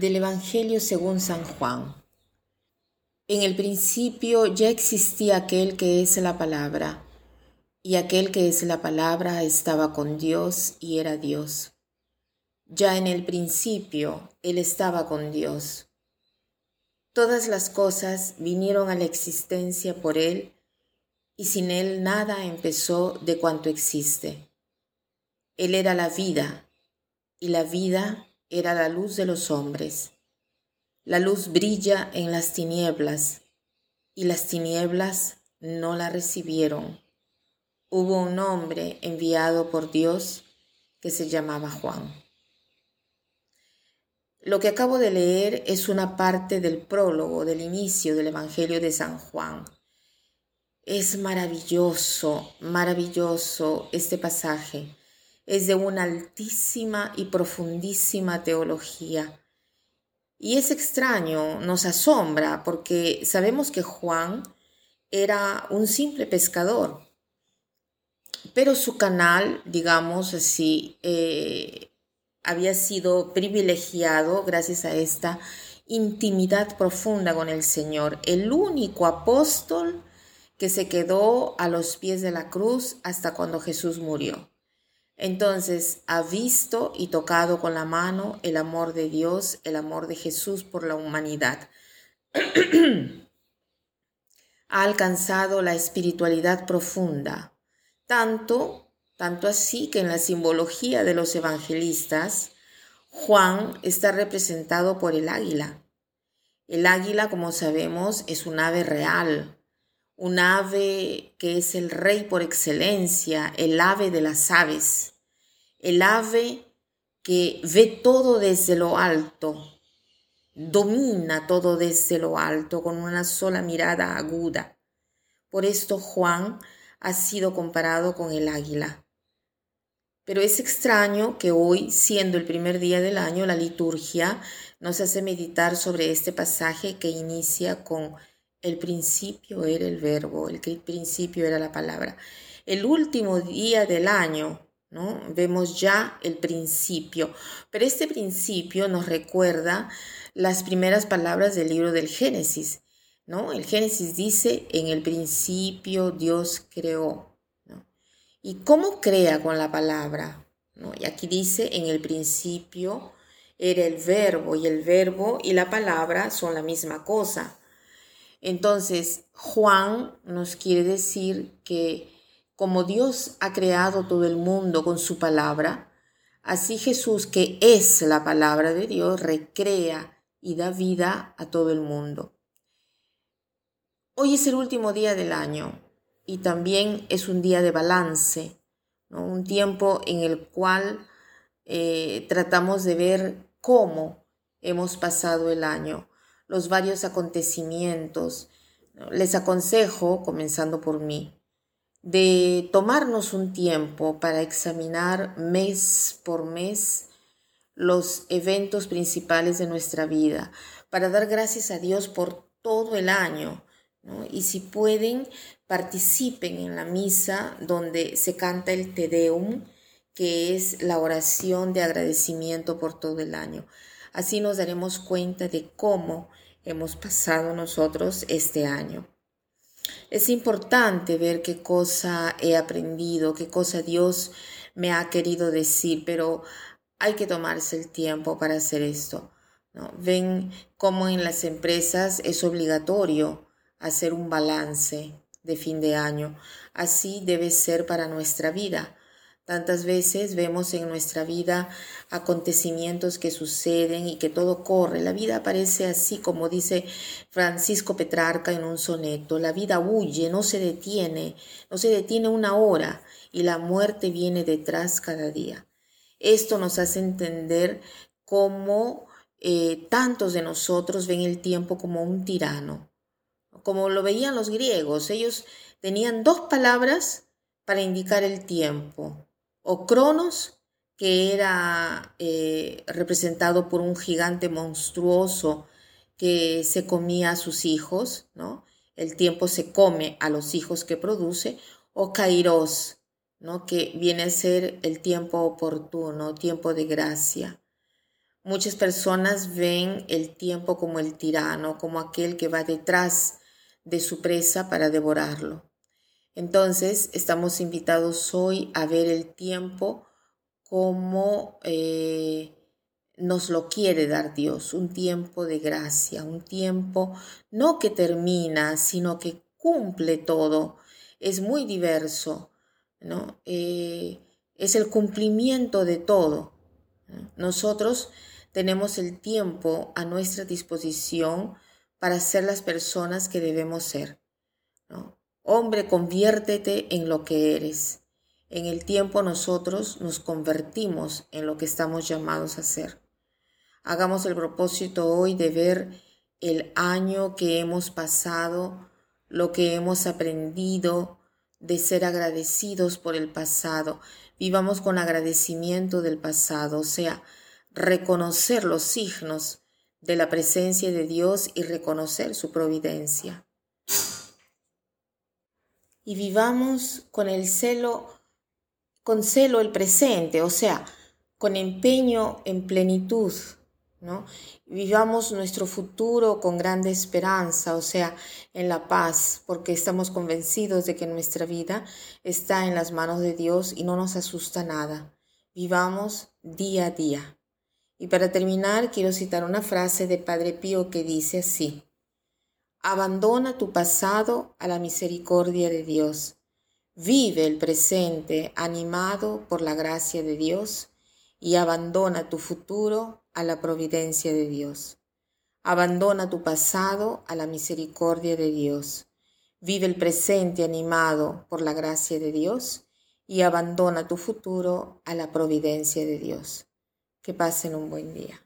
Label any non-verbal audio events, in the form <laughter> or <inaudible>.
Del Evangelio según San Juan. En el principio ya existía aquel que es la palabra, y aquel que es la palabra estaba con Dios y era Dios. Ya en el principio Él estaba con Dios. Todas las cosas vinieron a la existencia por Él, y sin Él nada empezó de cuanto existe. Él era la vida, y la vida era la luz de los hombres. La luz brilla en las tinieblas, y las tinieblas no la recibieron. Hubo un hombre enviado por Dios que se llamaba Juan. Lo que acabo de leer es una parte del prólogo, del inicio del Evangelio de San Juan. Es maravilloso, maravilloso este pasaje es de una altísima y profundísima teología. Y es extraño, nos asombra, porque sabemos que Juan era un simple pescador, pero su canal, digamos así, eh, había sido privilegiado gracias a esta intimidad profunda con el Señor, el único apóstol que se quedó a los pies de la cruz hasta cuando Jesús murió. Entonces ha visto y tocado con la mano el amor de Dios, el amor de Jesús por la humanidad. <clears throat> ha alcanzado la espiritualidad profunda, tanto, tanto así que en la simbología de los evangelistas, Juan está representado por el águila. El águila, como sabemos, es un ave real, un ave que es el rey por excelencia, el ave de las aves, el ave que ve todo desde lo alto, domina todo desde lo alto con una sola mirada aguda. Por esto Juan ha sido comparado con el águila. Pero es extraño que hoy, siendo el primer día del año, la liturgia nos hace meditar sobre este pasaje que inicia con el principio era el verbo, el principio era la palabra. El último día del año, ¿no? Vemos ya el principio, pero este principio nos recuerda las primeras palabras del libro del Génesis, ¿no? El Génesis dice, en el principio Dios creó, ¿Y cómo crea con la palabra? ¿no? Y aquí dice, en el principio era el verbo, y el verbo y la palabra son la misma cosa. Entonces, Juan nos quiere decir que como Dios ha creado todo el mundo con su palabra, así Jesús, que es la palabra de Dios, recrea y da vida a todo el mundo. Hoy es el último día del año y también es un día de balance, un tiempo en el cual eh, tratamos de ver cómo hemos pasado el año los varios acontecimientos. Les aconsejo, comenzando por mí, de tomarnos un tiempo para examinar mes por mes los eventos principales de nuestra vida, para dar gracias a Dios por todo el año. Y si pueden, participen en la misa donde se canta el Te Deum, que es la oración de agradecimiento por todo el año. Así nos daremos cuenta de cómo hemos pasado nosotros este año. Es importante ver qué cosa he aprendido, qué cosa Dios me ha querido decir, pero hay que tomarse el tiempo para hacer esto. ¿no? Ven cómo en las empresas es obligatorio hacer un balance de fin de año. Así debe ser para nuestra vida. Tantas veces vemos en nuestra vida acontecimientos que suceden y que todo corre. La vida parece así como dice Francisco Petrarca en un soneto. La vida huye, no se detiene, no se detiene una hora y la muerte viene detrás cada día. Esto nos hace entender cómo eh, tantos de nosotros ven el tiempo como un tirano, como lo veían los griegos. Ellos tenían dos palabras para indicar el tiempo, o Cronos, que era eh, representado por un gigante monstruoso que se comía a sus hijos, ¿no? El tiempo se come a los hijos que produce, o Kairos, ¿no? Que viene a ser el tiempo oportuno, tiempo de gracia. Muchas personas ven el tiempo como el tirano, como aquel que va detrás de su presa para devorarlo. Entonces, estamos invitados hoy a ver el tiempo como eh, nos lo quiere dar Dios, un tiempo de gracia, un tiempo no que termina, sino que cumple todo. Es muy diverso, ¿no? Eh, es el cumplimiento de todo. Nosotros tenemos el tiempo a nuestra disposición para ser las personas que debemos ser. Hombre, conviértete en lo que eres. En el tiempo nosotros nos convertimos en lo que estamos llamados a ser. Hagamos el propósito hoy de ver el año que hemos pasado, lo que hemos aprendido, de ser agradecidos por el pasado. Vivamos con agradecimiento del pasado, o sea, reconocer los signos de la presencia de Dios y reconocer su providencia. Y vivamos con el celo, con celo el presente, o sea, con empeño en plenitud, ¿no? Vivamos nuestro futuro con grande esperanza, o sea, en la paz, porque estamos convencidos de que nuestra vida está en las manos de Dios y no nos asusta nada. Vivamos día a día. Y para terminar, quiero citar una frase de Padre Pío que dice así, Abandona tu pasado a la misericordia de Dios. Vive el presente animado por la gracia de Dios y abandona tu futuro a la providencia de Dios. Abandona tu pasado a la misericordia de Dios. Vive el presente animado por la gracia de Dios y abandona tu futuro a la providencia de Dios. Que pasen un buen día.